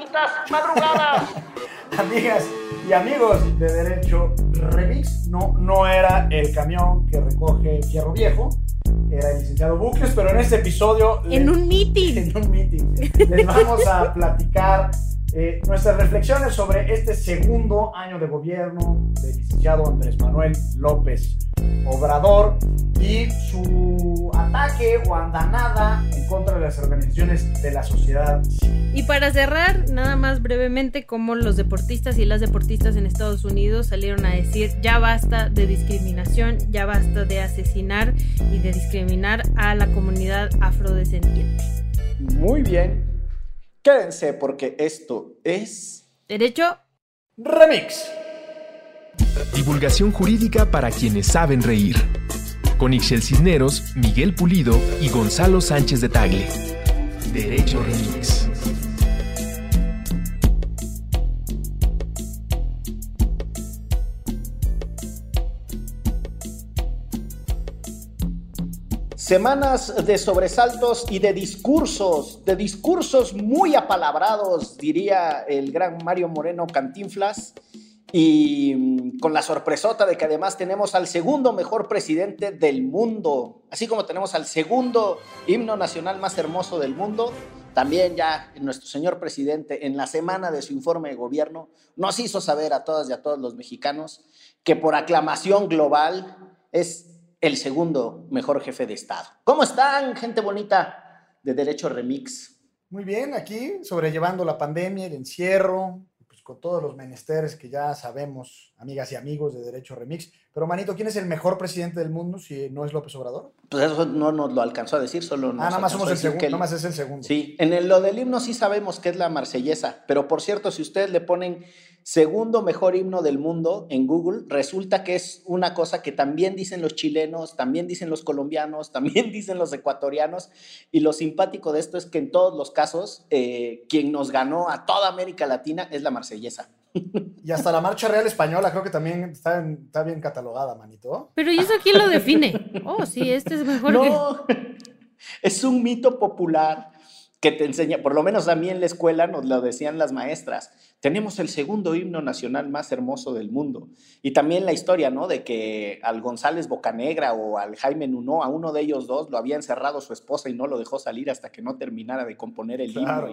bonitas madrugadas. Amigas y amigos de Derecho Remix, no, no era el camión que recoge Fierro Viejo, era el licenciado Bucles, pero en este episodio... En les- un meeting. en un meeting. Les vamos a platicar eh, nuestras reflexiones sobre este segundo año de gobierno del licenciado Andrés Manuel López Obrador y su ataque o andanada en contra de las organizaciones de la sociedad civil. Y para cerrar, nada más brevemente, como los deportistas y las deportistas en Estados Unidos salieron a decir ya basta de discriminación, ya basta de asesinar y de discriminar a la comunidad afrodescendiente. Muy bien. Quédense porque esto es... Derecho, Remix. Divulgación jurídica para quienes saben reír. Con Ixel Cisneros, Miguel Pulido y Gonzalo Sánchez de Tagle. Derecho Remix. Semanas de sobresaltos y de discursos, de discursos muy apalabrados, diría el gran Mario Moreno Cantinflas, y mm, con la sorpresota de que además tenemos al segundo mejor presidente del mundo, así como tenemos al segundo himno nacional más hermoso del mundo, también ya nuestro señor presidente en la semana de su informe de gobierno nos hizo saber a todas y a todos los mexicanos que por aclamación global es el segundo mejor jefe de Estado. ¿Cómo están, gente bonita de Derecho Remix? Muy bien, aquí sobrellevando la pandemia, el encierro, pues con todos los menesteres que ya sabemos, amigas y amigos de Derecho Remix. Pero, Manito, ¿quién es el mejor presidente del mundo si no es López Obrador? Pues eso no nos lo alcanzó a decir, solo nos ah, nada más somos el segundo, nada más es el segundo. Sí, en el- lo del himno sí sabemos que es la marsellesa, pero por cierto, si ustedes le ponen segundo mejor himno del mundo en Google, resulta que es una cosa que también dicen los chilenos, también dicen los colombianos, también dicen los ecuatorianos, y lo simpático de esto es que en todos los casos, eh, quien nos ganó a toda América Latina es la marsellesa. Y hasta la Marcha Real Española creo que también está, en- está bien catalogada, Manito. pero ¿y eso quién lo define? Oh, sí, este es mejor que... No, es un mito popular que te enseña, por lo menos a mí en la escuela nos lo decían las maestras, tenemos el segundo himno nacional más hermoso del mundo. Y también la historia, ¿no? De que al González Bocanegra o al Jaime Nuno, a uno de ellos dos, lo había encerrado su esposa y no lo dejó salir hasta que no terminara de componer el himno. Claro.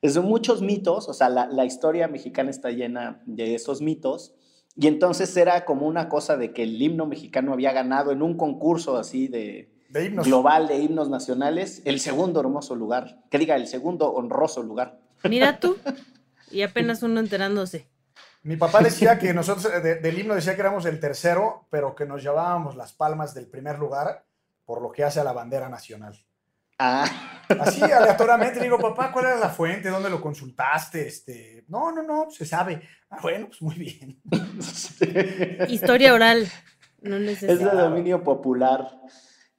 Y es de muchos mitos, o sea, la, la historia mexicana está llena de esos mitos. Y entonces era como una cosa de que el himno mexicano había ganado en un concurso así de, De himnos. global de himnos nacionales, el segundo hermoso lugar, que diga, el segundo honroso lugar. Mira tú, y apenas uno enterándose. Mi papá decía que nosotros, eh, de- del himno decía que éramos el tercero, pero que nos llevábamos las palmas del primer lugar por lo que hace a la bandera nacional. Ah, Así aleatoriamente le digo, papá, ¿cuál era la fuente? ¿Dónde lo consultaste? Este, no, no, no, se sabe. Ah, bueno, pues muy bien. Historia oral. No es de dominio popular.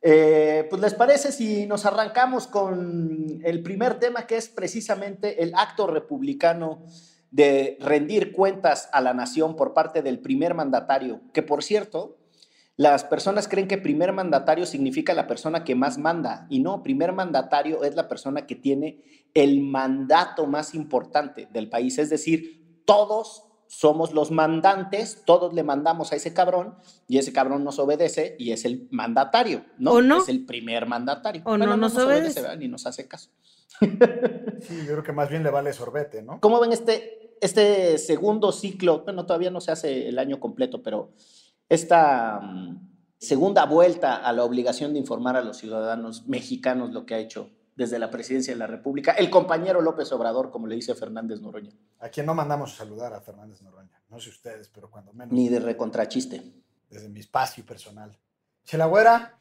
Eh, pues les parece si nos arrancamos con el primer tema que es precisamente el acto republicano de rendir cuentas a la nación por parte del primer mandatario, que por cierto, las personas creen que primer mandatario significa la persona que más manda, y no, primer mandatario es la persona que tiene el mandato más importante del país, es decir, todos somos los mandantes, todos le mandamos a ese cabrón y ese cabrón nos obedece y es el mandatario, ¿no? ¿O no? Es el primer mandatario. ¿O no nos obedece? ¿verdad? ni nos hace caso. Sí, yo creo que más bien le vale sorbete, ¿no? ¿Cómo ven este, este segundo ciclo? Bueno, todavía no se hace el año completo, pero esta mm, segunda vuelta a la obligación de informar a los ciudadanos mexicanos lo que ha hecho desde la presidencia de la República, el compañero López Obrador, como le dice Fernández Noroña, A quien no mandamos a saludar a Fernández Noroña. No sé ustedes, pero cuando menos ni de recontrachiste. desde mi espacio personal. Chela Güera,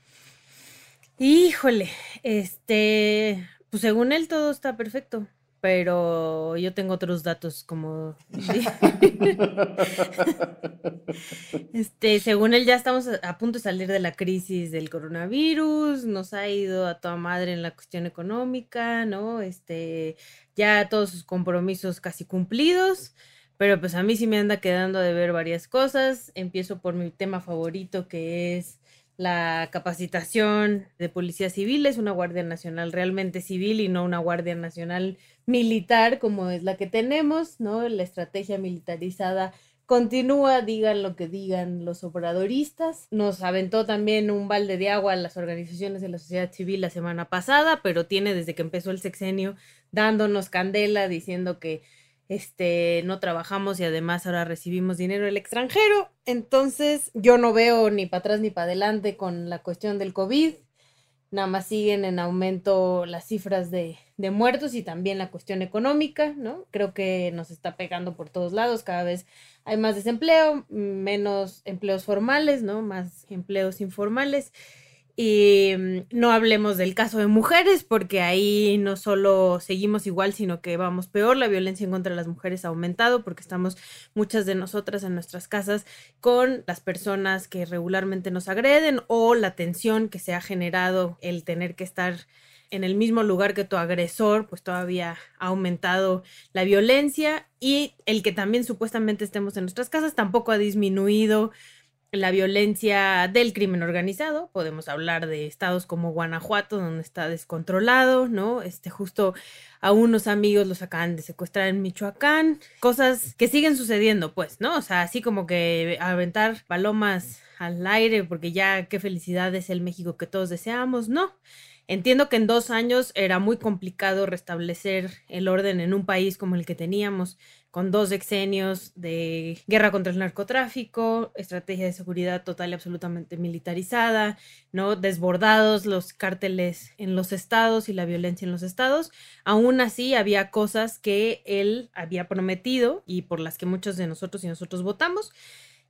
Híjole, este, pues según él todo está perfecto, pero yo tengo otros datos como, este, según él ya estamos a punto de salir de la crisis del coronavirus, nos ha ido a toda madre en la cuestión económica, ¿no? Este, ya todos sus compromisos casi cumplidos, pero pues a mí sí me anda quedando de ver varias cosas. Empiezo por mi tema favorito que es la capacitación de policías civiles, una Guardia Nacional realmente civil y no una Guardia Nacional militar como es la que tenemos, ¿no? La estrategia militarizada continúa, digan lo que digan los obradoristas. Nos aventó también un balde de agua a las organizaciones de la sociedad civil la semana pasada, pero tiene desde que empezó el sexenio dándonos candela diciendo que este, no trabajamos y además ahora recibimos dinero del extranjero. Entonces yo no veo ni para atrás ni para adelante con la cuestión del COVID. Nada más siguen en aumento las cifras de, de muertos y también la cuestión económica, ¿no? Creo que nos está pegando por todos lados. Cada vez hay más desempleo, menos empleos formales, ¿no? Más empleos informales. Y mm, no hablemos del caso de mujeres, porque ahí no solo seguimos igual, sino que vamos peor. La violencia en contra las mujeres ha aumentado porque estamos muchas de nosotras en nuestras casas con las personas que regularmente nos agreden o la tensión que se ha generado el tener que estar en el mismo lugar que tu agresor, pues todavía ha aumentado la violencia y el que también supuestamente estemos en nuestras casas tampoco ha disminuido la violencia del crimen organizado. Podemos hablar de estados como Guanajuato, donde está descontrolado, ¿no? Este, justo a unos amigos los acaban de secuestrar en Michoacán. Cosas que siguen sucediendo, pues, ¿no? O sea, así como que aventar palomas al aire, porque ya qué felicidad es el México que todos deseamos, ¿no? Entiendo que en dos años era muy complicado restablecer el orden en un país como el que teníamos, con dos exenios de guerra contra el narcotráfico, estrategia de seguridad total y absolutamente militarizada, ¿no? Desbordados los cárteles en los estados y la violencia en los estados. Aún así, había cosas que él había prometido y por las que muchos de nosotros y nosotros votamos.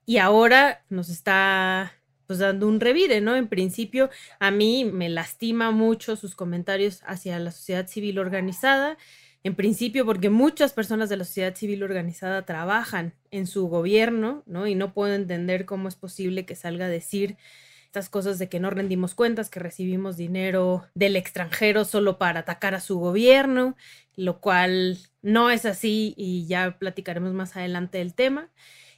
Y ahora nos está pues dando un revire, ¿no? En principio, a mí me lastima mucho sus comentarios hacia la sociedad civil organizada, en principio porque muchas personas de la sociedad civil organizada trabajan en su gobierno, ¿no? Y no puedo entender cómo es posible que salga a decir estas cosas de que no rendimos cuentas, que recibimos dinero del extranjero solo para atacar a su gobierno, lo cual no es así y ya platicaremos más adelante del tema.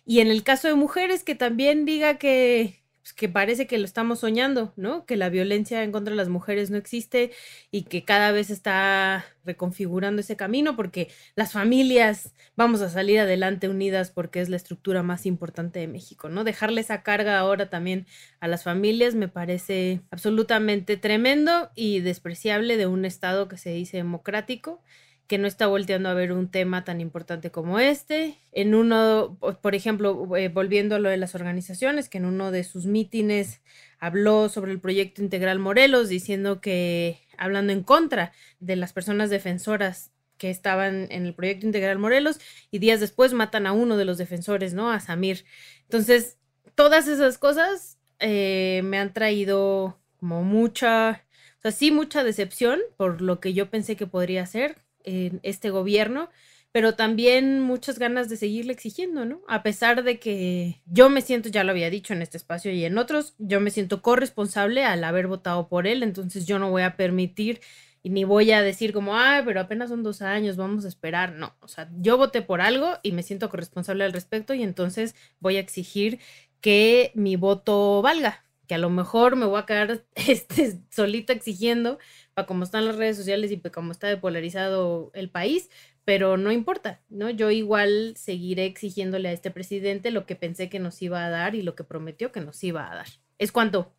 Y en el caso de mujeres, que también diga que pues, que parece que lo estamos soñando, ¿no? Que la violencia en contra de las mujeres no existe y que cada vez está reconfigurando ese camino porque las familias vamos a salir adelante unidas porque es la estructura más importante de México, ¿no? Dejarle esa carga ahora también a las familias me parece absolutamente tremendo y despreciable de un Estado que se dice democrático que no está volteando a ver un tema tan importante como este. En uno, por ejemplo, eh, volviendo a lo de las organizaciones, que en uno de sus mítines habló sobre el proyecto integral Morelos, diciendo que, hablando en contra de las personas defensoras que estaban en el proyecto integral Morelos, y días después matan a uno de los defensores, ¿no? A Samir. Entonces, todas esas cosas eh, me han traído como mucha, o sea, sí, mucha decepción por lo que yo pensé que podría ser en este gobierno, pero también muchas ganas de seguirle exigiendo, ¿no? A pesar de que yo me siento, ya lo había dicho en este espacio y en otros, yo me siento corresponsable al haber votado por él, entonces yo no voy a permitir ni voy a decir como, ay, pero apenas son dos años, vamos a esperar. No, o sea, yo voté por algo y me siento corresponsable al respecto y entonces voy a exigir que mi voto valga, que a lo mejor me voy a quedar este, solita exigiendo, para cómo están las redes sociales y para cómo está depolarizado el país, pero no importa, ¿no? Yo igual seguiré exigiéndole a este presidente lo que pensé que nos iba a dar y lo que prometió que nos iba a dar. Es cuanto,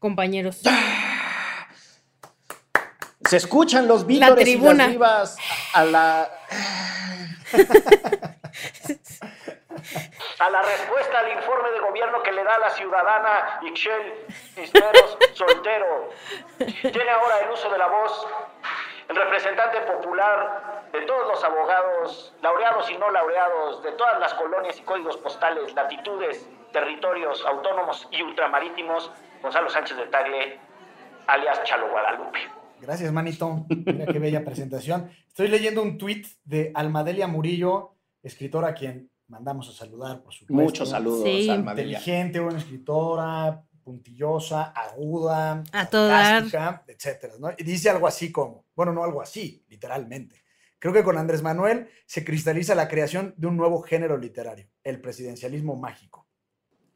compañeros. Se escuchan los vítores y las vivas a la... a la respuesta al informe de gobierno que le da la ciudadana Ixchel Cisneros Soltero. Tiene ahora el uso de la voz el representante popular de todos los abogados, laureados y no laureados, de todas las colonias y códigos postales, latitudes, territorios autónomos y ultramarítimos, Gonzalo Sánchez de Tagle, alias Chalo Guadalupe. Gracias, manito. Mira qué bella presentación. Estoy leyendo un tuit de Almadelia Murillo, escritora quien mandamos a saludar, por supuesto. Muchos saludos, sí. Inteligente, buena escritora, puntillosa, aguda, a etcétera, Y dice algo así como, bueno, no algo así, literalmente. Creo que con Andrés Manuel se cristaliza la creación de un nuevo género literario, el presidencialismo mágico.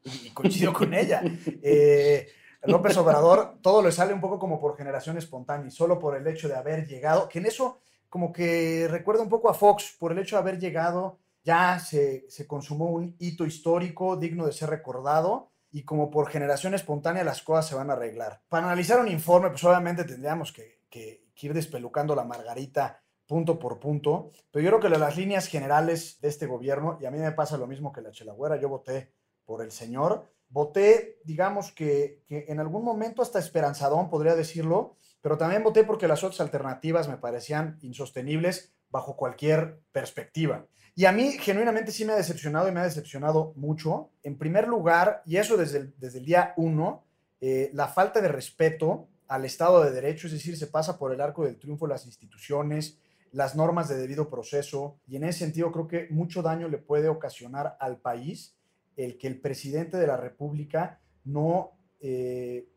Y, coincido con ella. Eh, López Obrador todo le sale un poco como por generación espontánea y solo por el hecho de haber llegado, que en eso como que recuerda un poco a Fox, por el hecho de haber llegado ya se, consumó un hito histórico digno de ser recordado y como por generación espontánea las cosas se van a arreglar. Para analizar un informe, pues obviamente tendríamos que, que, ir despelucando la margarita punto por punto, pero yo creo que las líneas generales de este gobierno, y a mí me pasa lo mismo que la Chelagüera, yo voté por el señor, voté, digamos que, que en algún momento hasta esperanzadón, podría decirlo, pero también voté porque las otras alternativas me parecían insostenibles bajo cualquier perspectiva. Y a mí genuinamente sí me ha decepcionado y me ha decepcionado mucho. En primer lugar, y eso desde el, desde el día uno, eh, la falta de respeto al Estado de Derecho, es decir, se pasa por el arco del triunfo las instituciones, las normas de debido proceso, y en ese sentido creo que mucho daño le puede ocasionar al país el que el presidente de la República no, eh,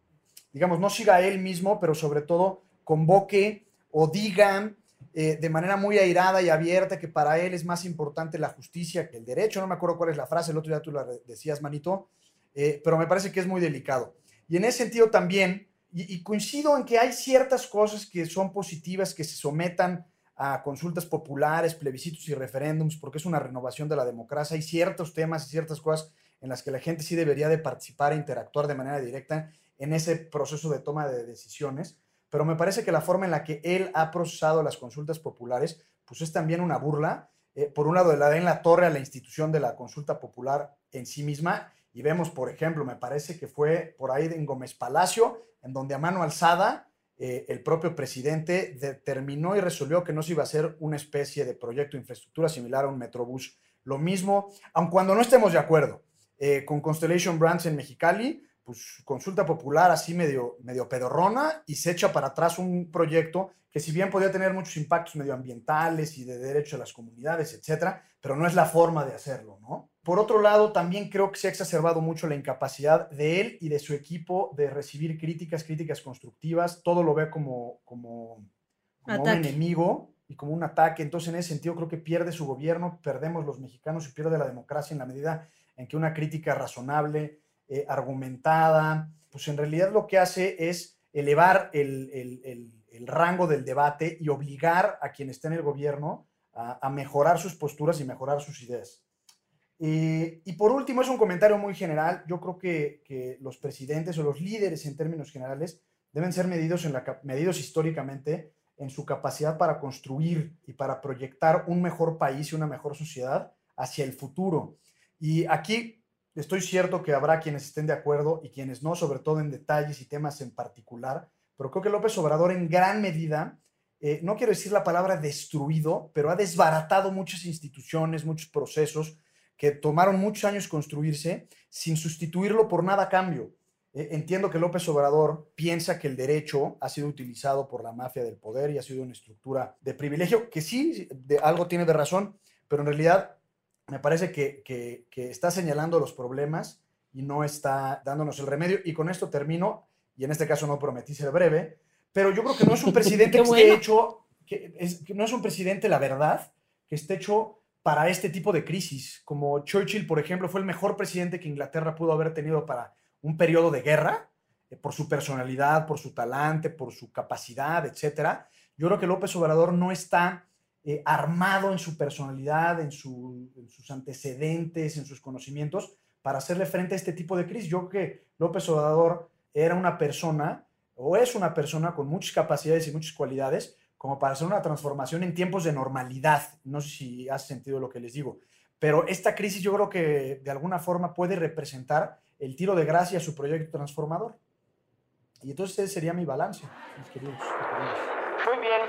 digamos, no siga él mismo, pero sobre todo convoque o diga eh, de manera muy airada y abierta que para él es más importante la justicia que el derecho. No me acuerdo cuál es la frase, el otro día tú la decías, Manito, eh, pero me parece que es muy delicado. Y en ese sentido también, y, coincido en que hay ciertas cosas que son positivas, que se sometan a consultas populares, plebiscitos y referéndums, porque es una renovación de la democracia. Hay ciertos temas y ciertas cosas en las que la gente sí debería de participar e interactuar de manera directa en ese proceso de toma de decisiones pero me parece que la forma en la que él ha procesado las consultas populares, pues es también una burla. Eh, por un lado, le da en la torre a la institución de la consulta popular en sí misma, y vemos, por ejemplo, me parece que fue por ahí en Gómez Palacio, en donde a mano alzada eh, el propio presidente determinó y resolvió que no se iba a hacer una especie de proyecto de infraestructura similar a un Metrobús. Lo mismo, aun cuando no estemos de acuerdo eh, con Constellation Brands en Mexicali, pues, consulta popular así medio, medio pedorrona y se echa para atrás un proyecto que si bien podía tener muchos impactos medioambientales y de derecho a las comunidades, etcétera, pero no es la forma de hacerlo, ¿no? Por otro lado, también creo que se ha exacerbado mucho la incapacidad de él y de su equipo de recibir críticas, críticas constructivas, todo lo ve como, como, como un enemigo y como un ataque, entonces en ese sentido creo que pierde su gobierno, perdemos los mexicanos y pierde la democracia en la medida en que una crítica razonable, eh, argumentada, pues en realidad lo que hace es elevar el, rango del debate y obligar a quien está en el gobierno a, mejorar sus posturas y mejorar sus ideas. Y por último, es un comentario muy general. Yo creo que, los presidentes o los líderes en términos generales deben ser medidos, en la, medidos históricamente en su capacidad para construir y para proyectar un mejor país y una mejor sociedad hacia el futuro. Y aquí Estoy cierto que habrá quienes estén de acuerdo y quienes no, sobre todo en detalles y temas en particular, pero creo que López Obrador en gran medida, eh, no quiero decir la palabra destruido, pero ha desbaratado muchas instituciones, muchos procesos que tomaron muchos años construirse sin sustituirlo por nada a cambio. Eh, entiendo que López Obrador piensa que el derecho ha sido utilizado por la mafia del poder y ha sido una estructura de privilegio, que sí, de, algo tiene de razón, pero en realidad me parece que, está señalando los problemas y no está dándonos el remedio. Y con esto termino, y en este caso no prometí ser breve, pero yo creo que no es un presidente que esté hecho, que, no es un presidente, la verdad, que esté hecho para este tipo de crisis. Como Churchill, por ejemplo, fue el mejor presidente que Inglaterra pudo haber tenido para un periodo de guerra, eh, por su personalidad, por su talante, por su capacidad, etc. Yo creo que López Obrador no está eh, armado en su personalidad, en, sus antecedentes, en sus conocimientos, para hacerle frente a este tipo de crisis. Yo creo que López Obrador era una persona, o es una persona con muchas capacidades y muchas cualidades, como para hacer una transformación en tiempos de normalidad. No sé si hace sentido lo que les digo. Pero esta crisis yo creo que de alguna forma puede representar el tiro de gracia a su proyecto transformador. Y entonces ese sería mi balance, mis queridos. Muy bien.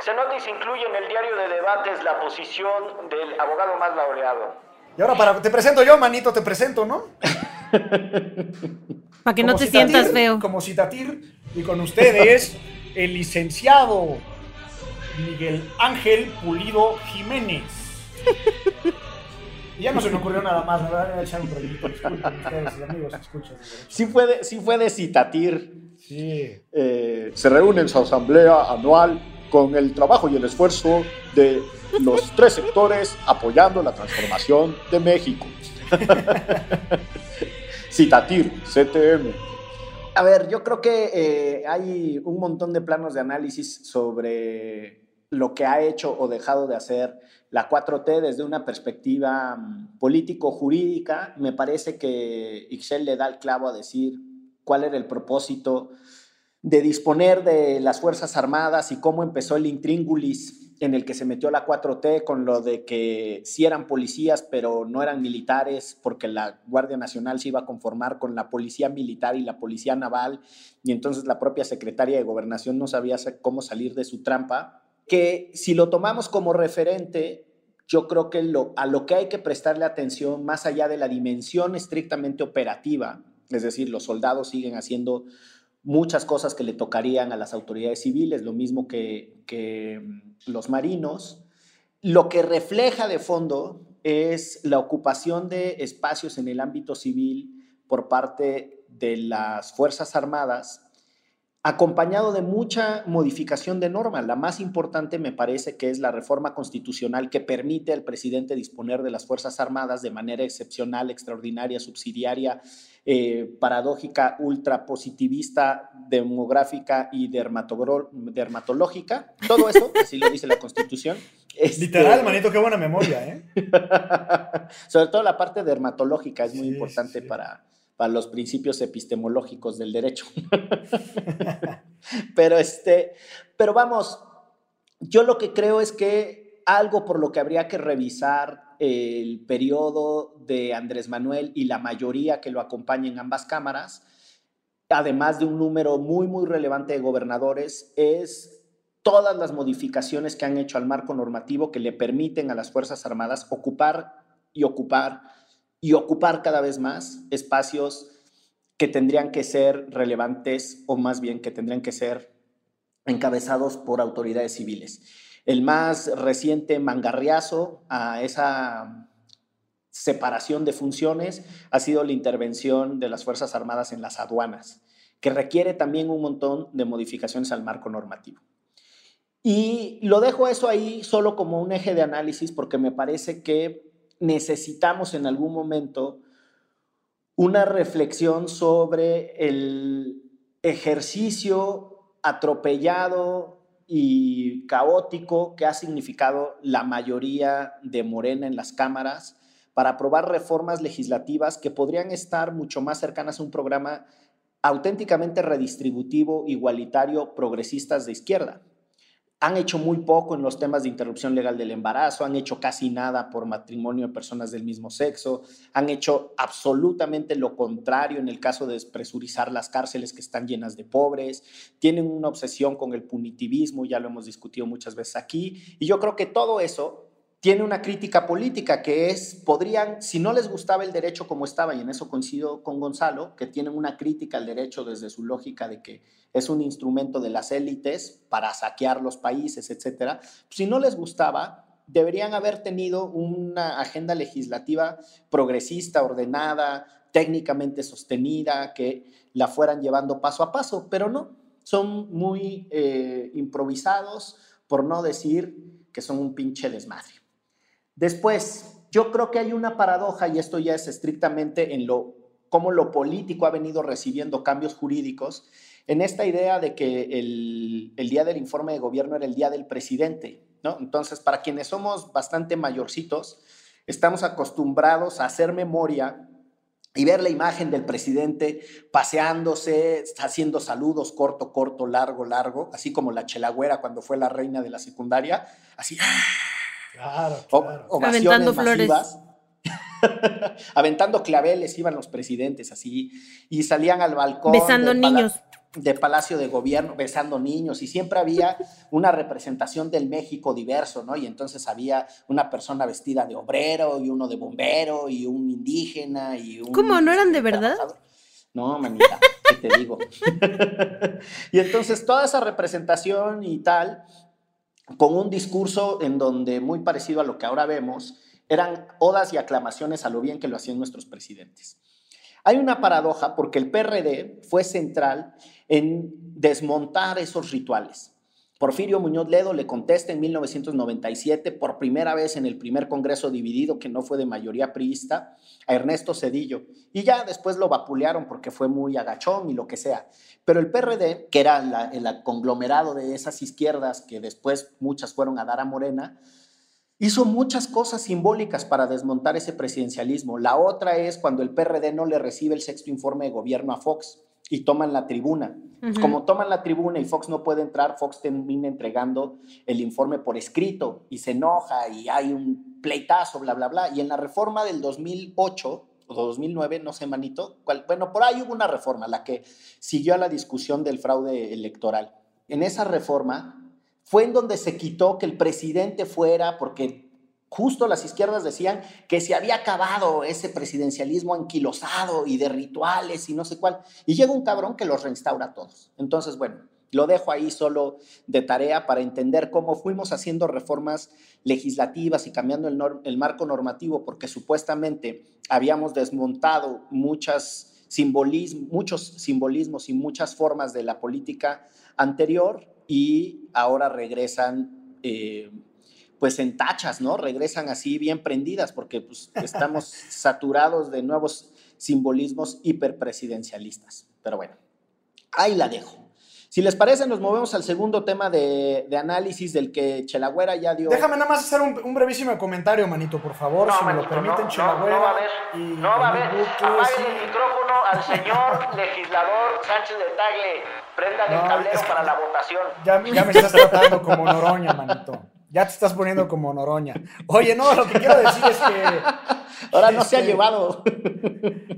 Se nota y se incluye en el diario de debates la posición del abogado más laureado. Y ahora para, te presento yo, manito, te presento, ¿no? para que no te sientas feo. Como citatir, y con ustedes, el licenciado Miguel Ángel Pulido Jiménez. Y ya no se me ocurrió nada más, me voy a echar un proyecto. Disculpen ustedes, amigos, escuchan. Sí fue de, sí fue de citatir. Sí. Eh, se reúne en su asamblea anual con el trabajo y el esfuerzo de los tres sectores apoyando la transformación de México. Citatir, CTM. A ver, yo creo que eh, hay un montón de planos de análisis sobre lo que ha hecho o dejado de hacer la 4T desde una perspectiva mm, político-jurídica. Me parece que Ixel le da el clavo a decir cuál era el propósito de disponer de las Fuerzas Armadas y cómo empezó el intríngulis en el que se metió la 4T con lo de que sí eran policías, pero no eran militares, porque la Guardia Nacional se iba a conformar con la policía militar y la policía naval, y entonces la propia secretaria de gobernación no sabía cómo salir de su trampa, que si lo tomamos como referente, yo creo que lo, a lo que hay que prestarle atención, más allá de la dimensión estrictamente operativa, es decir, los soldados siguen haciendo muchas cosas que le tocarían a las autoridades civiles, lo mismo que, mm, los marinos. Lo que refleja de fondo es la ocupación de espacios en el ámbito civil por parte de las Fuerzas Armadas acompañado de mucha modificación de normas. La más importante me parece que es la reforma constitucional que permite al presidente disponer de las Fuerzas Armadas de manera excepcional, extraordinaria, subsidiaria, eh, paradójica, ultrapositivista, demográfica y dermatológica. Todo eso, así lo dice la Constitución. Este, Literal, manito, qué buena memoria, ¿eh? Sobre todo la parte dermatológica es muy importante para para los principios epistemológicos del derecho. pero, este, pero vamos, yo lo que creo es que algo por lo que habría que revisar el periodo de Andrés Manuel y la mayoría que lo acompaña en ambas cámaras, además de un número muy, muy relevante de gobernadores, es todas las modificaciones que han hecho al marco normativo que le permiten a las Fuerzas Armadas ocupar y ocupar y ocupar cada vez más espacios que tendrían que ser relevantes o más bien que tendrían que ser encabezados por autoridades civiles. El más reciente mangarriazo a esa separación de funciones ha sido la intervención de las Fuerzas Armadas en las aduanas, que requiere también un montón de modificaciones al marco normativo. Y lo dejo eso ahí solo como un eje de análisis porque me parece que necesitamos en algún momento una reflexión sobre el ejercicio atropellado y caótico que ha significado la mayoría de Morena en las cámaras para aprobar reformas legislativas que podrían estar mucho más cercanas a un programa auténticamente redistributivo, igualitario, progresistas de izquierda han hecho muy poco en los temas de interrupción legal del embarazo, han hecho casi nada por matrimonio de personas del mismo sexo, han hecho absolutamente lo contrario en el caso de despresurizar las cárceles que están llenas de pobres, tienen una obsesión con el punitivismo, ya lo hemos discutido muchas veces aquí, y yo creo que todo eso tiene una crítica política que es, podrían, si no les gustaba el derecho como estaba, y en eso coincido con Gonzalo, que tienen una crítica al derecho desde su lógica de que es un instrumento de las élites para saquear los países, etcétera. Si no les gustaba, deberían haber tenido una agenda legislativa progresista, ordenada, técnicamente sostenida, que la fueran llevando paso a paso, pero no, son muy eh, improvisados, por no decir que son un pinche desmadre. Después, yo creo que hay una paradoja, y esto ya es estrictamente en lo cómo lo político ha venido recibiendo cambios jurídicos, en esta idea de que el, día del informe de gobierno era el día del presidente. ¿no? Entonces, para quienes somos bastante mayorcitos, estamos acostumbrados a hacer memoria y ver la imagen del presidente paseándose, haciendo saludos corto, corto, largo, largo, así como la chelagüera cuando fue la reina de la secundaria, así Claro, claro. Aventando flores. Aventando claveles iban los presidentes así y salían al balcón. Besando niños. de Palacio de Gobierno, besando niños y siempre había una representación del México diverso, ¿no? Y entonces había una persona vestida de obrero y uno de bombero y un indígena y un... ¿Cómo? ¿No eran de verdad? No, manita, ¿qué te digo? y entonces toda esa representación y tal con un discurso en donde, muy parecido a lo que ahora vemos, eran odas y aclamaciones a lo bien que lo hacían nuestros presidentes. Hay una paradoja porque el PRD fue central en desmontar esos rituales. Porfirio Muñoz Ledo le contesta en 1997, por primera vez en el primer Congreso dividido, que no fue de mayoría priista, a Ernesto Cedillo. Y ya después lo vapulearon porque fue muy agachón y lo que sea. Pero el PRD, que era el conglomerado de esas izquierdas que después muchas fueron a dar a Morena, hizo muchas cosas simbólicas para desmontar ese presidencialismo. La otra es cuando el PRD no le recibe el sexto informe de gobierno a Fox y toman la tribuna. Como toman la tribuna y Fox no puede entrar, Fox termina entregando el informe por escrito y se enoja y hay un pleitazo, bla, bla, bla. Y en la reforma del 2008 o 2009, no sé, manito, bueno, por ahí hubo una reforma, la que siguió a la discusión del fraude electoral. En esa reforma fue en donde se quitó que el presidente fuera, porque Justo las izquierdas decían que se había acabado ese presidencialismo anquilosado y de rituales y no sé cuál. Y llega un cabrón que los reinstaura a todos. Entonces, bueno, lo dejo ahí solo de tarea para entender cómo fuimos haciendo reformas legislativas y cambiando el, marco normativo, porque supuestamente habíamos desmontado muchos simbolismos y muchas formas de la política anterior y ahora regresan eh, pues en tachas, ¿no? Regresan así bien prendidas porque pues, estamos saturados de nuevos simbolismos hiperpresidencialistas. Pero bueno, ahí la dejo. Si les parece, nos movemos al segundo tema de, análisis del que Chelagüera ya dio. Déjame nada más hacer un, brevísimo comentario, manito, por favor, si me lo permiten, no, No, va a haber, no va a haber. Apague el micrófono al señor legislador Sánchez de Tagle. Prenda el tablero para la votación. Ya, ya me estás tratando como Noroña, manito. Ya te estás poniendo como Noroña. Oye, no, lo que quiero decir es que. Ahora no se ha este, llevado.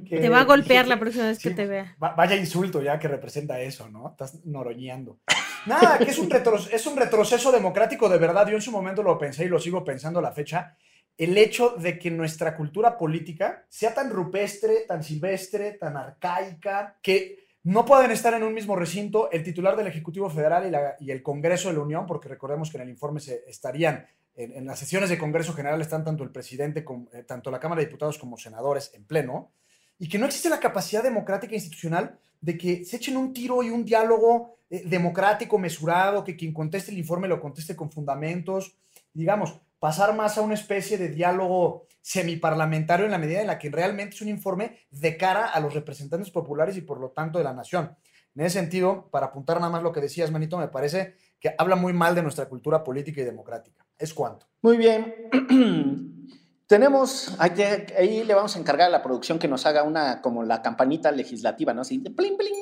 te va a golpear la próxima vez que te vea. Vaya insulto ya que representa eso, ¿no? Estás noroñando. Nada, que es un, es un retroceso democrático de verdad. Yo en su momento lo pensé y lo sigo pensando a la fecha. El hecho de que nuestra cultura política sea tan rupestre, tan silvestre, tan arcaica, que no pueden estar en un mismo recinto el titular del Ejecutivo Federal y, el Congreso de la Unión, porque recordemos que en el informe se estarían, en, las sesiones de Congreso General están tanto el presidente, como, eh, tanto la Cámara de Diputados como senadores en pleno, y que no existe la capacidad democrática e institucional de que se echen un tiro y un diálogo eh, democrático, mesurado, que quien conteste el informe lo conteste con fundamentos, digamos, pasar más a una especie de diálogo semiparlamentario en la medida en la que realmente es un informe de cara a los representantes populares y por lo tanto de la nación. En ese sentido, para apuntar nada más lo que decías, Manito, me parece que habla muy mal de nuestra cultura política y democrática. Es cuanto. Muy bien. Tenemos, ahí, le vamos a encargar a la producción que nos haga una, como la campanita legislativa, ¿no? Así, de plin, plin,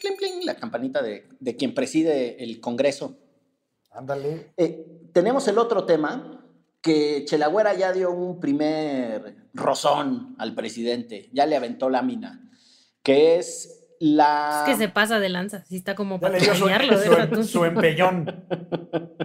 plin, plin, la campanita de, quien preside el Congreso. Ándale. Eh, tenemos el otro tema, que Chelagüera ya dio un primer rozón al presidente, ya le aventó la mina, que es la... Es que se pasa de lanza, si está como para su, su empellón.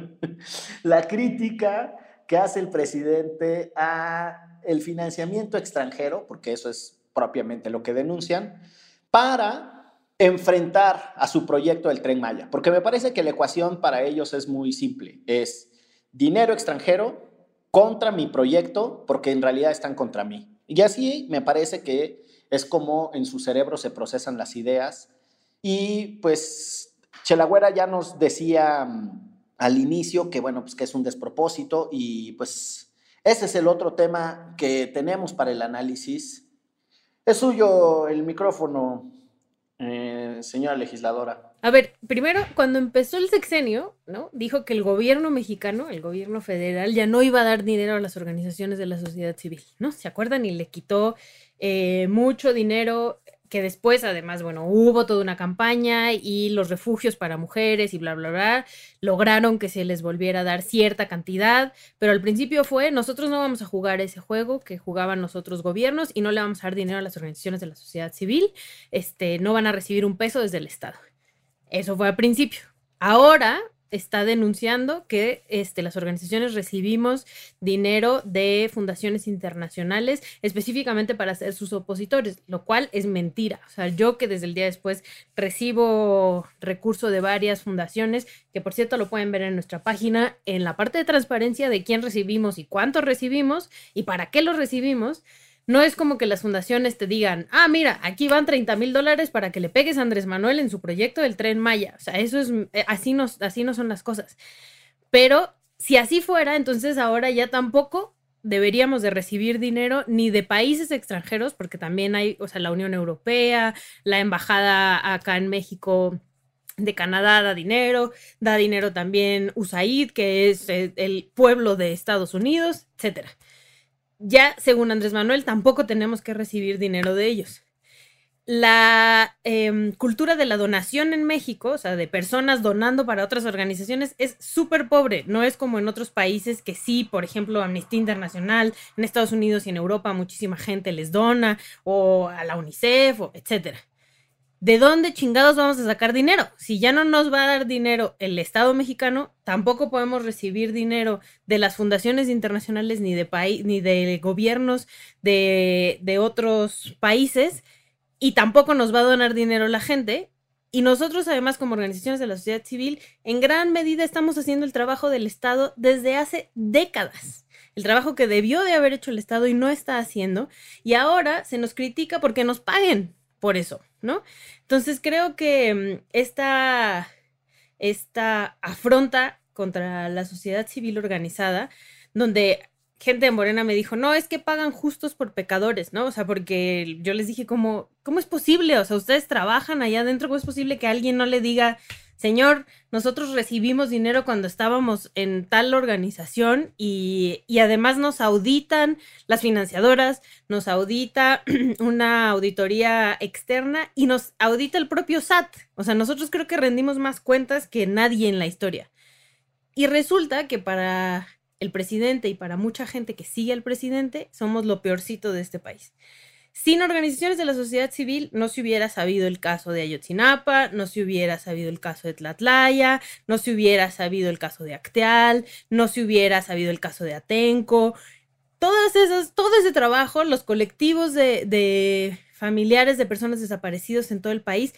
la crítica que hace el presidente a el financiamiento extranjero, porque eso es propiamente lo que denuncian, para enfrentar a su proyecto del tren Maya, porque me parece que la ecuación para ellos es muy simple, es dinero extranjero contra mi proyecto porque en realidad están contra mí. Y así me parece que es como en su cerebro se procesan las ideas. Y pues Chelagüera ya nos decía mm, al inicio que bueno, pues que es un despropósito y pues ese es el otro tema que tenemos para el análisis. Es suyo el micrófono, eh, señora legisladora. A ver, primero, cuando empezó el sexenio, ¿no? Dijo que el gobierno mexicano, el gobierno federal, ya no iba a dar dinero a las organizaciones de la sociedad civil, ¿no? ¿Se acuerdan? Y le quitó eh, mucho dinero que después, además, bueno, hubo toda una campaña y los refugios para mujeres y bla, bla, bla, lograron que se les volviera a dar cierta cantidad, pero al principio fue, nosotros no vamos a jugar ese juego que jugaban los gobiernos y no le vamos a dar dinero a las organizaciones de la sociedad civil, este, no van a recibir un peso desde el Estado. Eso fue al principio. Ahora está denunciando que este, las organizaciones recibimos dinero de fundaciones internacionales específicamente para ser sus opositores, lo cual es mentira. O sea, yo que desde el día después recibo recurso de varias fundaciones, que por cierto lo pueden ver en nuestra página, en la parte de transparencia de quién recibimos y cuánto recibimos y para qué lo recibimos, No es como que las fundaciones te digan, ah, mira, aquí van 30 mil dólares para que le pegues a Andrés Manuel en su proyecto del tren Maya. O sea, eso es, eh, así no, así no son las cosas. Pero si así fuera, entonces ahora ya tampoco deberíamos de recibir dinero ni de países extranjeros, porque también hay, o sea, la Unión Europea, la embajada acá en México de Canadá da dinero, da dinero también USAID, que es eh, el pueblo de Estados Unidos, etcétera ya, según Andrés Manuel, tampoco tenemos que recibir dinero de ellos. La em, cultura de la donación en México, o sea, de personas donando para otras organizaciones, es súper pobre. No es como en otros países que sí, por ejemplo, Amnistía Internacional, en Estados Unidos y en Europa muchísima gente les dona, o a la UNICEF, etcétera. ¿De dónde chingados vamos a sacar dinero? Si ya no nos va a dar dinero el Estado mexicano, tampoco podemos recibir dinero de las fundaciones internacionales ni de, ni de gobiernos de, de otros países y tampoco nos va a donar dinero la gente. Y nosotros, además, como organizaciones de la sociedad civil, en gran medida estamos haciendo el trabajo del Estado desde hace décadas el trabajo que debió de haber hecho el Estado y no está haciendo, y ahora se nos critica porque nos paguen por eso. ¿No? Entonces creo que mm, esta, esta afronta contra la sociedad civil organizada, donde gente de Morena me dijo, no, es que pagan justos por pecadores, ¿no? O sea, porque yo les dije, ¿cómo, cómo es posible? O sea, ustedes trabajan allá adentro, ¿cómo es posible que alguien no le diga, Señor, nosotros recibimos dinero cuando estábamos en tal organización y, además nos auditan las financiadoras, nos audita una auditoría externa y nos audita el propio SAT. O sea, nosotros creo que rendimos más cuentas que nadie en la historia. Y resulta que para el presidente y para mucha gente que sigue al presidente, somos lo peorcito de este país. Sin organizaciones de la sociedad civil no se hubiera sabido el caso de Ayotzinapa, no se hubiera sabido el caso de Tlatlaya, no se hubiera sabido el caso de Acteal, no se hubiera sabido el caso de Atenco. Todas esas, todo ese trabajo, los colectivos de, de familiares de personas desaparecidos en todo el país,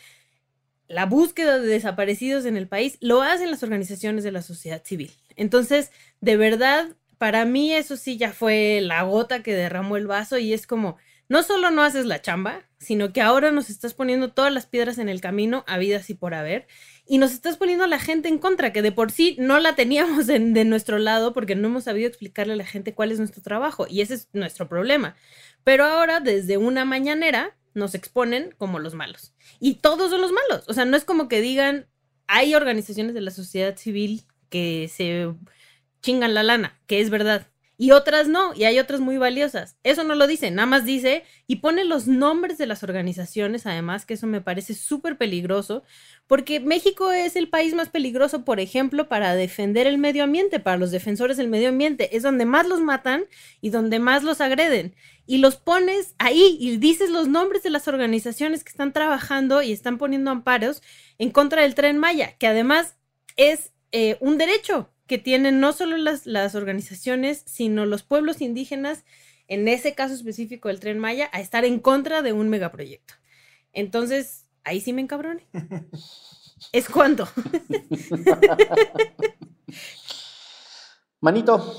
la búsqueda de desaparecidos en el país, lo hacen las organizaciones de la sociedad civil. Entonces, de verdad, para mí eso sí ya fue la gota que derramó el vaso y es como no solo no haces la chamba, sino que ahora nos estás poniendo todas las piedras en el camino, habidas y por haber, y nos estás poniendo a la gente en contra, que de por sí no la teníamos de nuestro lado porque no hemos sabido explicarle a la gente cuál es nuestro trabajo, y ese es nuestro problema. Pero ahora, desde una mañanera, nos exponen como los malos. Y todos son los malos. O sea, no es como que digan, hay organizaciones de la sociedad civil que se chingan la lana, que es verdad y otras no, y hay otras muy valiosas. Eso no lo dice, nada más dice y pone los nombres de las organizaciones, además, que eso me parece súper peligroso, porque México es el país más peligroso, por ejemplo, para defender el medio ambiente, para los defensores del medio ambiente. Es donde más los matan y donde más los agreden. Y los pones ahí y dices los nombres de las organizaciones que están trabajando y están poniendo amparos en contra del tren Maya, que además es eh, un derecho que tienen no solo las, las organizaciones, sino los pueblos indígenas, en ese caso específico del tren Maya, a estar en contra de un megaproyecto. Entonces, ahí sí me encabrone. ¿Es cuánto? Manito.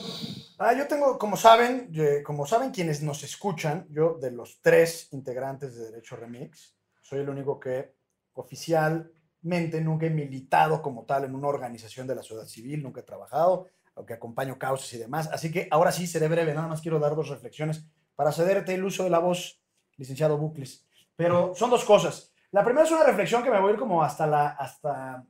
Ah, yo tengo, como saben, como saben quienes nos escuchan, yo de los tres integrantes de Derecho Remix, soy el único que oficial nunca he militado como tal en una organización de la sociedad civil, nunca he trabajado, aunque acompaño causas y demás. Así que ahora sí seré breve, nada más quiero dar dos reflexiones para cederte el uso de la voz, licenciado Bucles. Pero son dos cosas. La primera es una reflexión que me voy a ir como hasta, la, hasta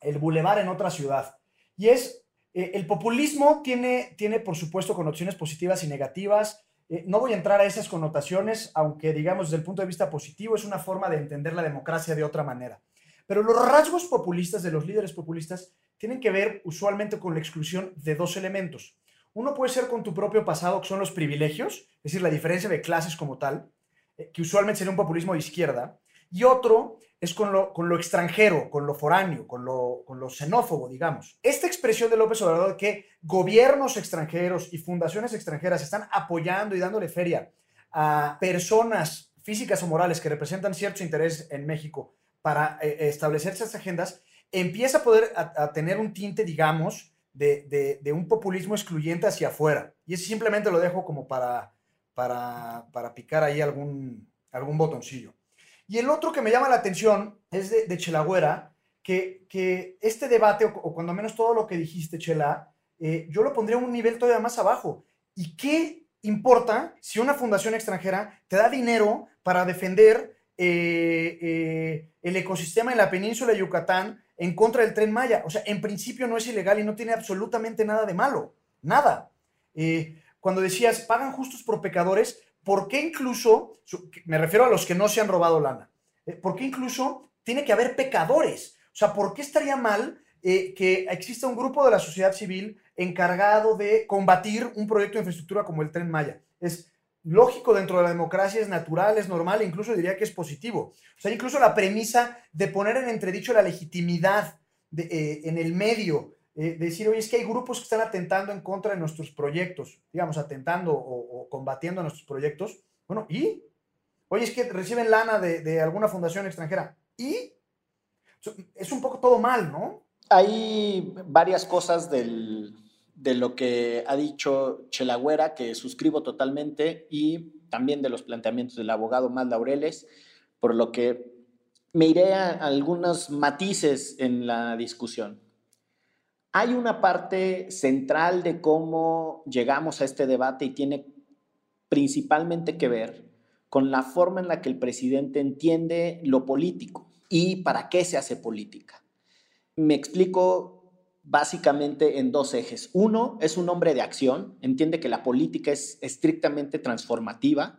el bulevar en otra ciudad. Y es, eh, el populismo tiene, tiene, por supuesto, connotaciones positivas y negativas. Eh, no voy a entrar a esas connotaciones, aunque digamos desde el punto de vista positivo es una forma de entender la democracia de otra manera. Pero los rasgos populistas de los líderes populistas tienen que ver usualmente con la exclusión de dos elementos. Uno puede ser con tu propio pasado, que son los privilegios, es decir, la diferencia de clases como tal, eh, que usualmente sería un populismo de izquierda, y otro es con lo, con lo extranjero, con lo foráneo, con lo, con lo xenófobo, digamos. Esta expresión de López Obrador de que gobiernos extranjeros y fundaciones extranjeras están apoyando y dándole feria a personas físicas o morales que representan ciertos intereses en México para eh, establecer esas agendas, empieza a poder a, tener un tinte, digamos, de, un populismo excluyente hacia afuera. Y eso simplemente lo dejo como para, para, picar ahí algún, algún botoncillo. Y el otro que me llama la atención es de, de Chelagüera, que, que, este debate, o, cuando menos todo lo que dijiste, Chela, eh, yo lo pondría a un nivel todavía más abajo. ¿Y qué importa si una fundación extranjera te da dinero para defender eh, eh, el ecosistema en la península de Yucatán en contra del tren Maya? O sea, en principio no es ilegal y no tiene absolutamente nada de malo. Nada. cuando decías, pagan justos por pecadores, ¿por qué incluso, me refiero a los que no se han robado lana, ¿por qué incluso tiene que haber pecadores? O sea, ¿por qué estaría mal que exista un grupo de la sociedad civil encargado de combatir un proyecto de infraestructura como el tren Maya. Es lógico dentro de la democracia, es natural, es normal, incluso diría que es positivo. O sea, incluso la premisa de poner en entredicho la legitimidad eh, en el medio, eh, de decir, oye, es que hay grupos que están atentando en contra de nuestros proyectos, digamos, atentando o, combatiendo nuestros proyectos. Bueno, ¿y? Oye, es que reciben lana de, de alguna fundación extranjera. ¿Y? Es un poco todo mal, ¿no? Hay varias cosas del, de lo que ha dicho Chelagüera, que suscribo totalmente, y también de los planteamientos del abogado Mal Laureles, por lo que me iré a algunos matices en la discusión. Hay una parte central de cómo llegamos a este debate y tiene principalmente que ver con la forma en la que el presidente entiende lo político y para qué se hace política. Me explico básicamente en dos ejes. Uno, es un hombre de acción, entiende que la política es estrictamente transformativa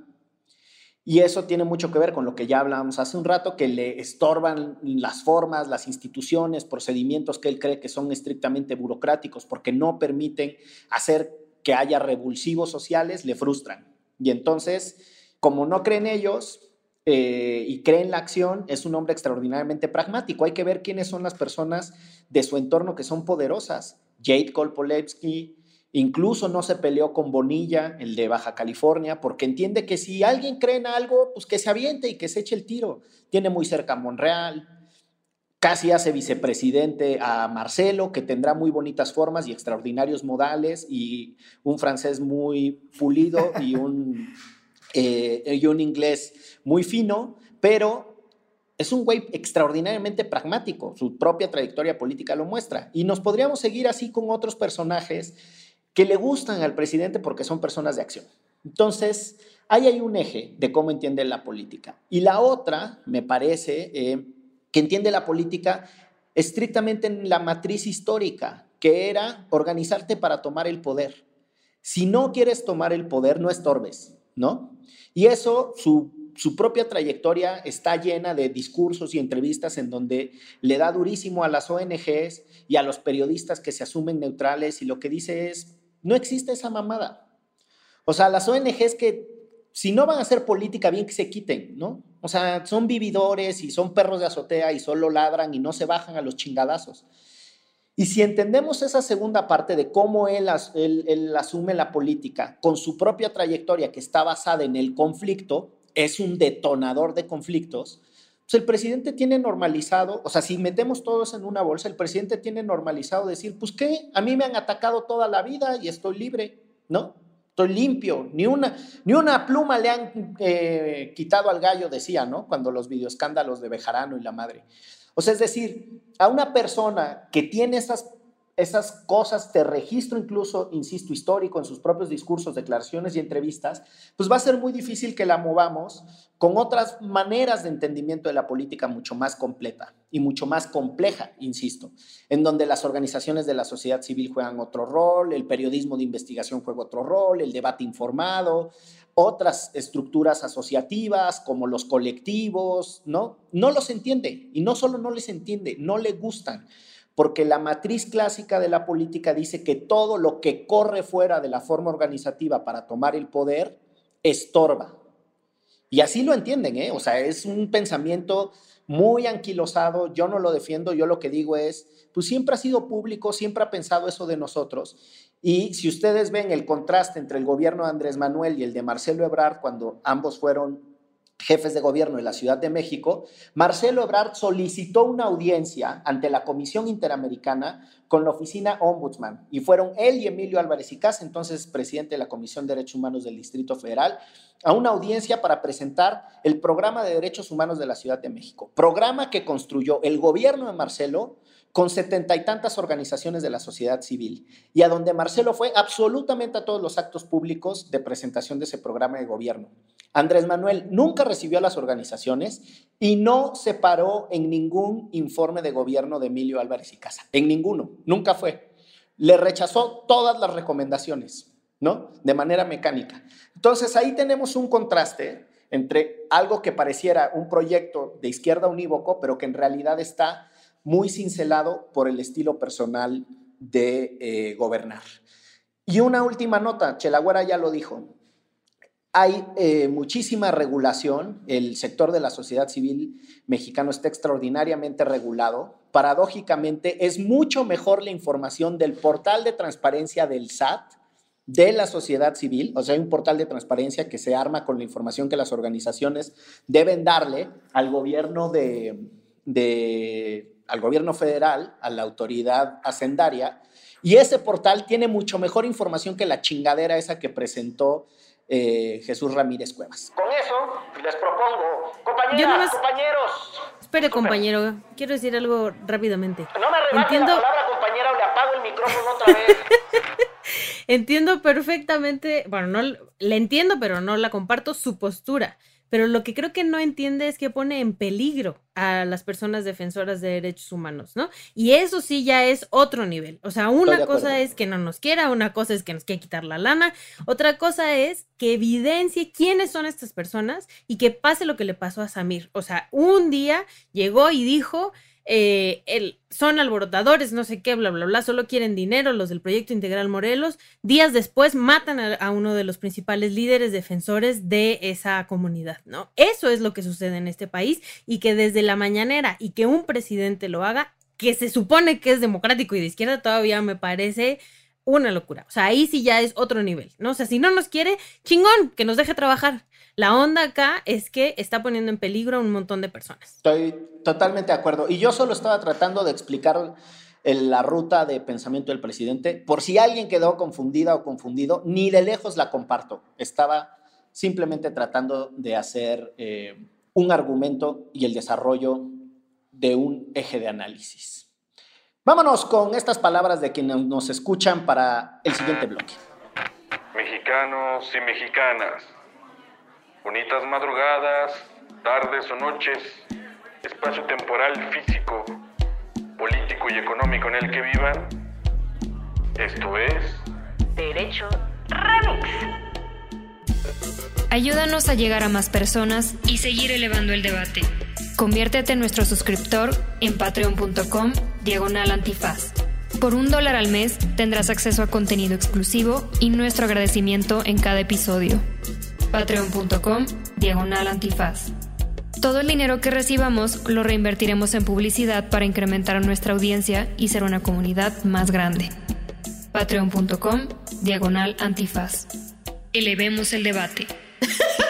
y eso tiene mucho que ver con lo que ya hablábamos hace un rato, que le estorban las formas, las instituciones, procedimientos que él cree que son estrictamente burocráticos porque no permiten hacer que haya revulsivos sociales, le frustran. Y entonces, como no creen ellos, eh, y cree en la acción, es un hombre extraordinariamente pragmático. Hay que ver quiénes son las personas de su entorno que son poderosas. Jade Kolpolevsky incluso no se peleó con Bonilla, el de Baja California, porque entiende que si alguien cree en algo, pues que se aviente y que se eche el tiro. Tiene muy cerca a Monreal, casi hace vicepresidente a Marcelo, que tendrá muy bonitas formas y extraordinarios modales, y un francés muy pulido y un, eh, y un inglés muy fino, pero es un güey extraordinariamente pragmático, su propia trayectoria política lo muestra. Y nos podríamos seguir así con otros personajes que le gustan al presidente porque son personas de acción. Entonces, ahí hay un eje de cómo entiende la política. Y la otra, me parece, eh, que entiende la política estrictamente en la matriz histórica, que era organizarte para tomar el poder. Si no quieres tomar el poder, no estorbes, ¿no? Y eso, su su propia trayectoria está llena de discursos y entrevistas en donde le da durísimo a las ONGs y a los periodistas que se asumen neutrales y lo que dice es, no existe esa mamada. O sea, las ONGs que si no van a hacer política, bien que se quiten, ¿no? O sea, son vividores y son perros de azotea y solo ladran y no se bajan a los chingadazos. Y si entendemos esa segunda parte de cómo él, asume la política con su propia trayectoria que está basada en el conflicto, es un detonador de conflictos, pues el presidente tiene normalizado, o sea, si metemos todos en una bolsa, el presidente tiene normalizado decir, pues qué, a mí me han atacado toda la vida y estoy libre, ¿no? Estoy limpio, ni una, ni una pluma le han eh, quitado al gallo, decía, ¿no? Cuando los videoescándalos de Bejarano y la madre. O sea, es decir, a una persona que tiene esas esas cosas te registro incluso, insisto, histórico en sus propios discursos, declaraciones y entrevistas, pues va a ser muy difícil que la movamos con otras maneras de entendimiento de la política mucho más completa y mucho más compleja, insisto, en donde las organizaciones de la sociedad civil juegan otro rol, el periodismo de investigación juega otro rol, el debate informado, otras estructuras asociativas como los colectivos, ¿no? No los entiende y no solo no les entiende, no le gustan porque la matriz clásica de la política dice que todo lo que corre fuera de la forma organizativa para tomar el poder estorba. Y así lo entienden, ¿eh? O sea, es un pensamiento muy anquilosado, yo no lo defiendo, yo lo que digo es, pues siempre ha sido público, siempre ha pensado eso de nosotros. Y si ustedes ven el contraste entre el gobierno de Andrés Manuel y el de Marcelo Ebrard, cuando ambos fueron jefes de gobierno de la Ciudad de México, Marcelo Ebrard solicitó una audiencia ante la Comisión Interamericana con la oficina Ombudsman. Y fueron él y Emilio Álvarez y Casa, entonces presidente de la Comisión de Derechos Humanos del Distrito Federal, a una audiencia para presentar el programa de derechos humanos de la Ciudad de México, programa que construyó el gobierno de Marcelo con setenta y tantas organizaciones de la sociedad civil y a donde Marcelo fue absolutamente a todos los actos públicos de presentación de ese programa de gobierno. Andrés Manuel nunca recibió a las organizaciones y no se paró en ningún informe de gobierno de Emilio Álvarez y Casa, en ninguno, nunca fue. Le rechazó todas las recomendaciones, ¿no? De manera mecánica. Entonces ahí tenemos un contraste entre algo que pareciera un proyecto de izquierda unívoco, pero que en realidad está muy cincelado por el estilo personal de eh, gobernar. Y una última nota, Chelagüera ya lo dijo, hay eh, muchísima regulación, el sector de la sociedad civil mexicano está extraordinariamente regulado. Paradójicamente, es mucho mejor la información del portal de transparencia del SAT, de la sociedad civil, o sea, hay un portal de transparencia que se arma con la información que las organizaciones deben darle al gobierno de, de al gobierno federal, a la autoridad hacendaria, y ese portal tiene mucho mejor información que la chingadera esa que presentó eh, Jesús Ramírez Cuevas. Con eso les propongo, compañeras, compañeros. Espere, compañero, quiero decir algo rápidamente. No me Entiendo... la palabra, compañera, o le apago el micrófono otra vez. entiendo perfectamente, bueno, no le entiendo, pero no la comparto su postura pero lo que creo que no entiende es que pone en peligro a las personas defensoras de derechos humanos, ¿no? Y eso sí ya es otro nivel. O sea, una cosa es que no nos quiera, una cosa es que nos quiera quitar la lana, otra cosa es que evidencie quiénes son estas personas y que pase lo que le pasó a Samir. O sea, un día llegó y dijo, eh, el, son alborotadores, no sé qué, bla, bla, bla, solo quieren dinero los del Proyecto Integral Morelos. Días después matan a, uno de los principales líderes defensores de esa comunidad, ¿no? Eso es lo que sucede en este país y que desde la mañanera y que un presidente lo haga, que se supone que es democrático y de izquierda, todavía me parece una locura. O sea, ahí sí ya es otro nivel, ¿no? O sea, si no nos quiere, chingón, que nos deje trabajar. La onda acá es que está poniendo en peligro a un montón de personas. Estoy totalmente de acuerdo. Y yo solo estaba tratando de explicar la ruta de pensamiento del presidente. Por si alguien quedó confundida o confundido, ni de lejos la comparto. Estaba simplemente tratando de hacer eh, un argumento y el desarrollo de un eje de análisis. Vámonos con estas palabras de quienes nos escuchan para el siguiente bloque. Mexicanos y mexicanas Bonitas madrugadas, tardes o noches, espacio temporal, físico, político y económico en el que vivan. Esto es Derecho Remix. Ayúdanos a llegar a más personas y seguir elevando el debate. Conviértete en nuestro suscriptor en patreon.com diagonal antifaz. Por un dólar al mes tendrás acceso a contenido exclusivo y nuestro agradecimiento en cada episodio patreon.com diagonal antifaz. Todo el dinero que recibamos lo reinvertiremos en publicidad para incrementar nuestra audiencia y ser una comunidad más grande. Patreon.com diagonal antifaz. Elevemos el debate.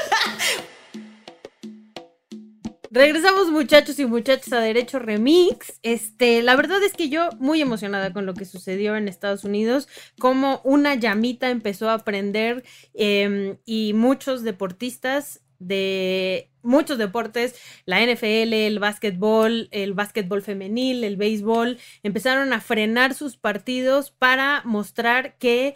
Regresamos muchachos y muchachas a Derecho Remix. Este, la verdad es que yo muy emocionada con lo que sucedió en Estados Unidos, como una llamita empezó a aprender em, y muchos deportistas de muchos deportes, la NFL, el básquetbol, el básquetbol femenil, el béisbol, empezaron a frenar sus partidos para mostrar que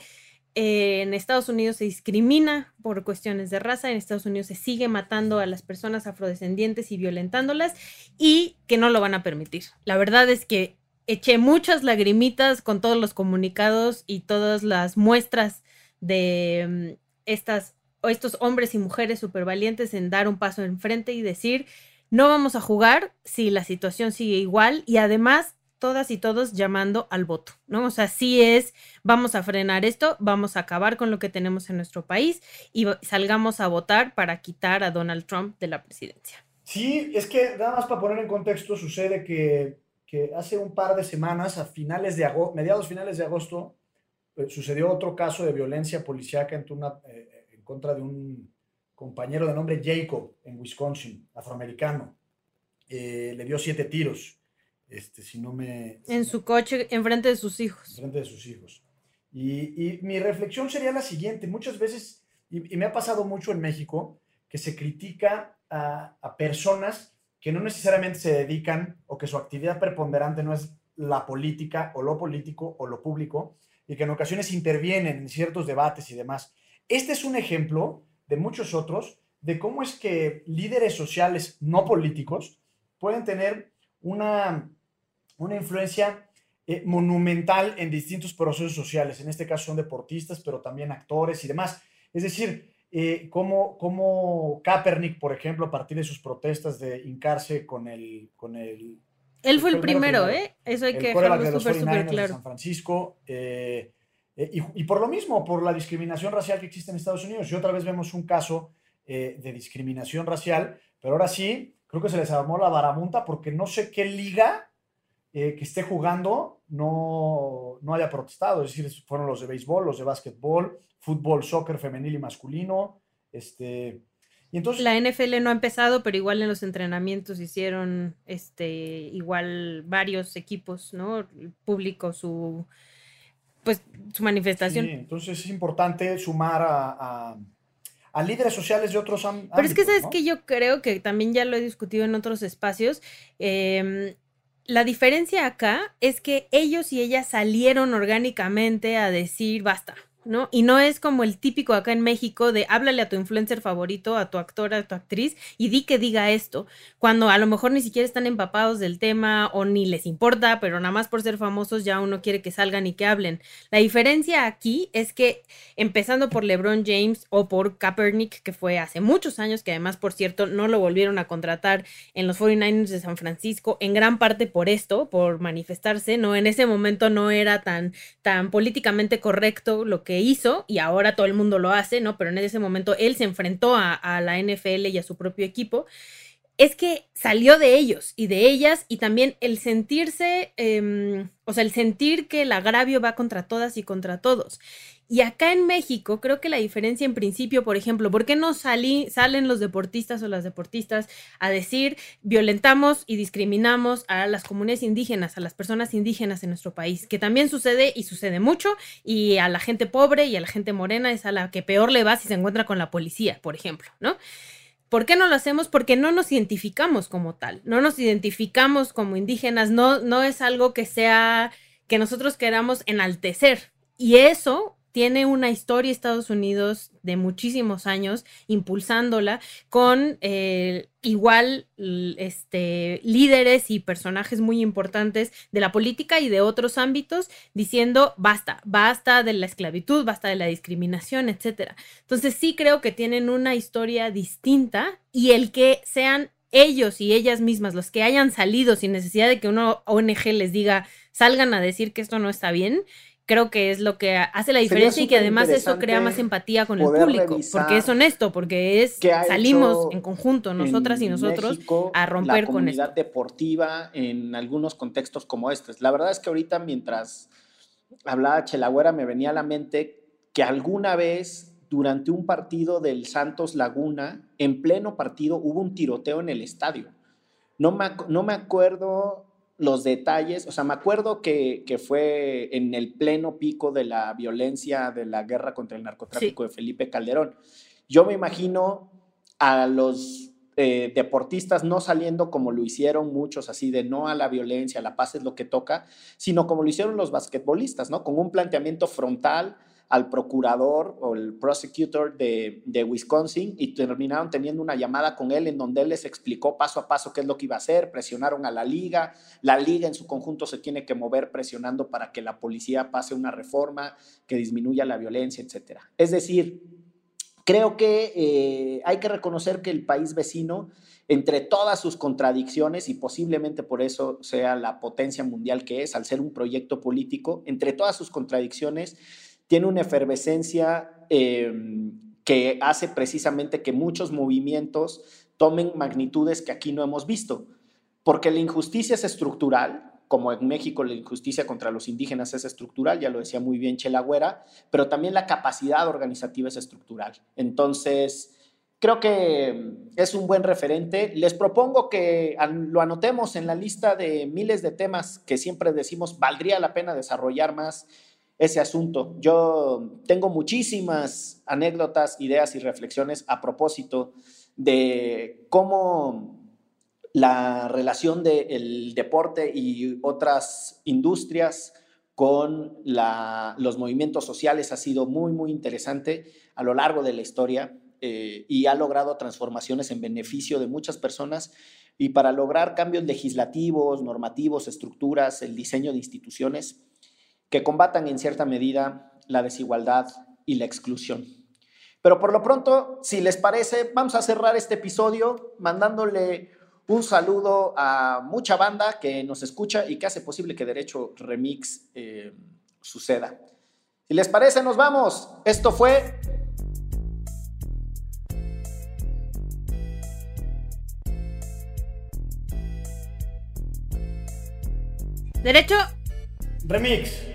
eh, en Estados Unidos se discrimina por cuestiones de raza, en Estados Unidos se sigue matando a las personas afrodescendientes y violentándolas y que no lo van a permitir. La verdad es que eché muchas lagrimitas con todos los comunicados y todas las muestras de mm, estas o estos hombres y mujeres súper valientes en dar un paso enfrente y decir, no vamos a jugar si la situación sigue igual y además todas y todos llamando al voto, ¿no? O sea, sí es, vamos a frenar esto, vamos a acabar con lo que tenemos en nuestro país y salgamos a votar para quitar a Donald Trump de la presidencia. Sí, es que nada más para poner en contexto, sucede que, que hace un par de semanas, a finales de agosto, mediados finales de agosto, eh, sucedió otro caso de violencia policíaca en, una, eh, en contra de un, compañero de nombre Jacob en Wisconsin, afroamericano. Eh, le dio siete tiros. Este, si no me. En su coche, enfrente de sus hijos. Enfrente de sus hijos. Y, mi reflexión sería la siguiente: muchas veces, y, me ha pasado mucho en México, que se critica a, a personas que no necesariamente se dedican o que su actividad preponderante no es la política o lo político o lo público y que en ocasiones intervienen en ciertos debates y demás. Este es un ejemplo de muchos otros de cómo es que líderes sociales no políticos pueden tener una, una influencia eh, monumental en distintos procesos sociales. En este caso son deportistas, pero también actores y demás. Es decir, eh, como, como Kaepernick, por ejemplo, a partir de sus protestas de hincarse con el... Con el Él fue el primero, ¿eh? Eso hay que dejarlo súper, súper claro. De San Francisco. Eh, eh, y, y, por lo mismo, por la discriminación racial que existe en Estados Unidos. Y otra vez vemos un caso de discriminación racial, pero ahora sí, creo que se les armó la baramunta porque no sé qué liga que esté jugando no, no haya protestado. Es decir, fueron los de béisbol, los de básquetbol, fútbol, soccer femenil y masculino. Este, y entonces, la NFL no ha empezado, pero igual en los entrenamientos hicieron este, igual varios equipos, ¿no? El público, su, pues, su manifestación. Sí, entonces es importante sumar a, a, líderes sociales de otros ámbitos. Pero es que sabes que yo creo que también ya lo he discutido en otros espacios. Eh, la diferencia acá es que ellos y ellas salieron orgánicamente a decir basta. ¿No? Y no es como el típico acá en México de háblale a tu influencer favorito, a tu actor, a tu actriz y di que diga esto, cuando a lo mejor ni siquiera están empapados del tema o ni les importa, pero nada más por ser famosos ya uno quiere que salgan y que hablen. La diferencia aquí es que empezando por LeBron James o por Kaepernick, que fue hace muchos años, que además, por cierto, no lo volvieron a contratar en los 49ers de San Francisco, en gran parte por esto, por manifestarse, ¿no? En ese momento no era tan, tan políticamente correcto lo que hizo y ahora todo el mundo lo hace, ¿no? Pero en ese momento él se enfrentó a, la NFL y a su propio equipo es que salió de ellos y de ellas y también el sentirse, em, o sea, el sentir que el agravio va contra todas y contra todos. Y acá en México, creo que la diferencia en principio, por ejemplo, ¿por qué no salí, salen los deportistas o las deportistas a decir violentamos y discriminamos a las comunidades indígenas, a las personas indígenas en nuestro país? Que también sucede y sucede mucho, y a la gente pobre y a la gente morena es a la que peor le va si se encuentra con la policía, por ejemplo, ¿no? ¿Por qué no lo hacemos? Porque no nos identificamos como tal, no nos identificamos como indígenas, no, no es algo que sea que nosotros queramos enaltecer. Y eso tiene una historia Estados Unidos de muchísimos años impulsándola con eh, igual este, líderes y personajes muy importantes de la política y de otros ámbitos diciendo basta, basta de la esclavitud, basta de la discriminación, etc. Entonces sí creo que tienen una historia distinta y el que sean ellos y ellas mismas los que hayan salido sin necesidad de que una ONG les diga salgan a decir que esto no está bien, creo que es lo que hace la diferencia y que además eso crea más empatía con el público, porque es honesto, porque es salimos en conjunto nosotras y nosotros a romper con esto. deportiva en algunos contextos como estos. La verdad es que ahorita mientras hablaba Chelagüera me venía a la mente que alguna vez durante un partido del Santos Laguna, en pleno partido hubo un tiroteo en el estadio. No me, no me acuerdo los detalles, o sea, me acuerdo que, fue en el pleno pico de la violencia de la guerra contra el narcotráfico de Felipe Calderón. Yo me imagino a los eh, deportistas no saliendo como lo hicieron muchos, así de no a la violencia, la paz es lo que toca, sino como lo hicieron los basquetbolistas, ¿no? Con un planteamiento frontal, al procurador o el prosecutor de, de, Wisconsin y terminaron teniendo una llamada con él en donde él les explicó paso a paso qué es lo que iba a hacer, presionaron a la liga, la liga en su conjunto se tiene que mover presionando para que la policía pase una reforma que disminuya la violencia, etc. Es decir, creo que eh, hay que reconocer que el país vecino, entre todas sus contradicciones, y posiblemente por eso sea la potencia mundial que es, al ser un proyecto político, entre todas sus contradicciones, tiene una efervescencia em, que hace precisamente que muchos movimientos tomen magnitudes que aquí no hemos visto, porque la injusticia es estructural, como en México la injusticia contra los indígenas es estructural, ya lo decía muy bien Chela pero también la capacidad organizativa es estructural. Entonces, creo que es un buen referente. Les propongo que lo anotemos en la lista de miles de temas que siempre decimos valdría la pena desarrollar más ese asunto. Yo tengo muchísimas anécdotas, ideas y reflexiones a propósito de cómo la relación del deporte y otras industrias con los movimientos sociales ha sido muy, muy interesante a lo largo de la historia eh, y ha logrado transformaciones en beneficio de muchas personas y para lograr cambios legislativos, normativos, estructuras, el diseño de instituciones que combatan en cierta medida la desigualdad y la exclusión. Pero por lo pronto, si les parece, vamos a cerrar este episodio mandándole un saludo a mucha banda que nos escucha y que hace posible que Derecho Remix eh, suceda. Si les parece, nos vamos. Esto fue Derecho. Remix.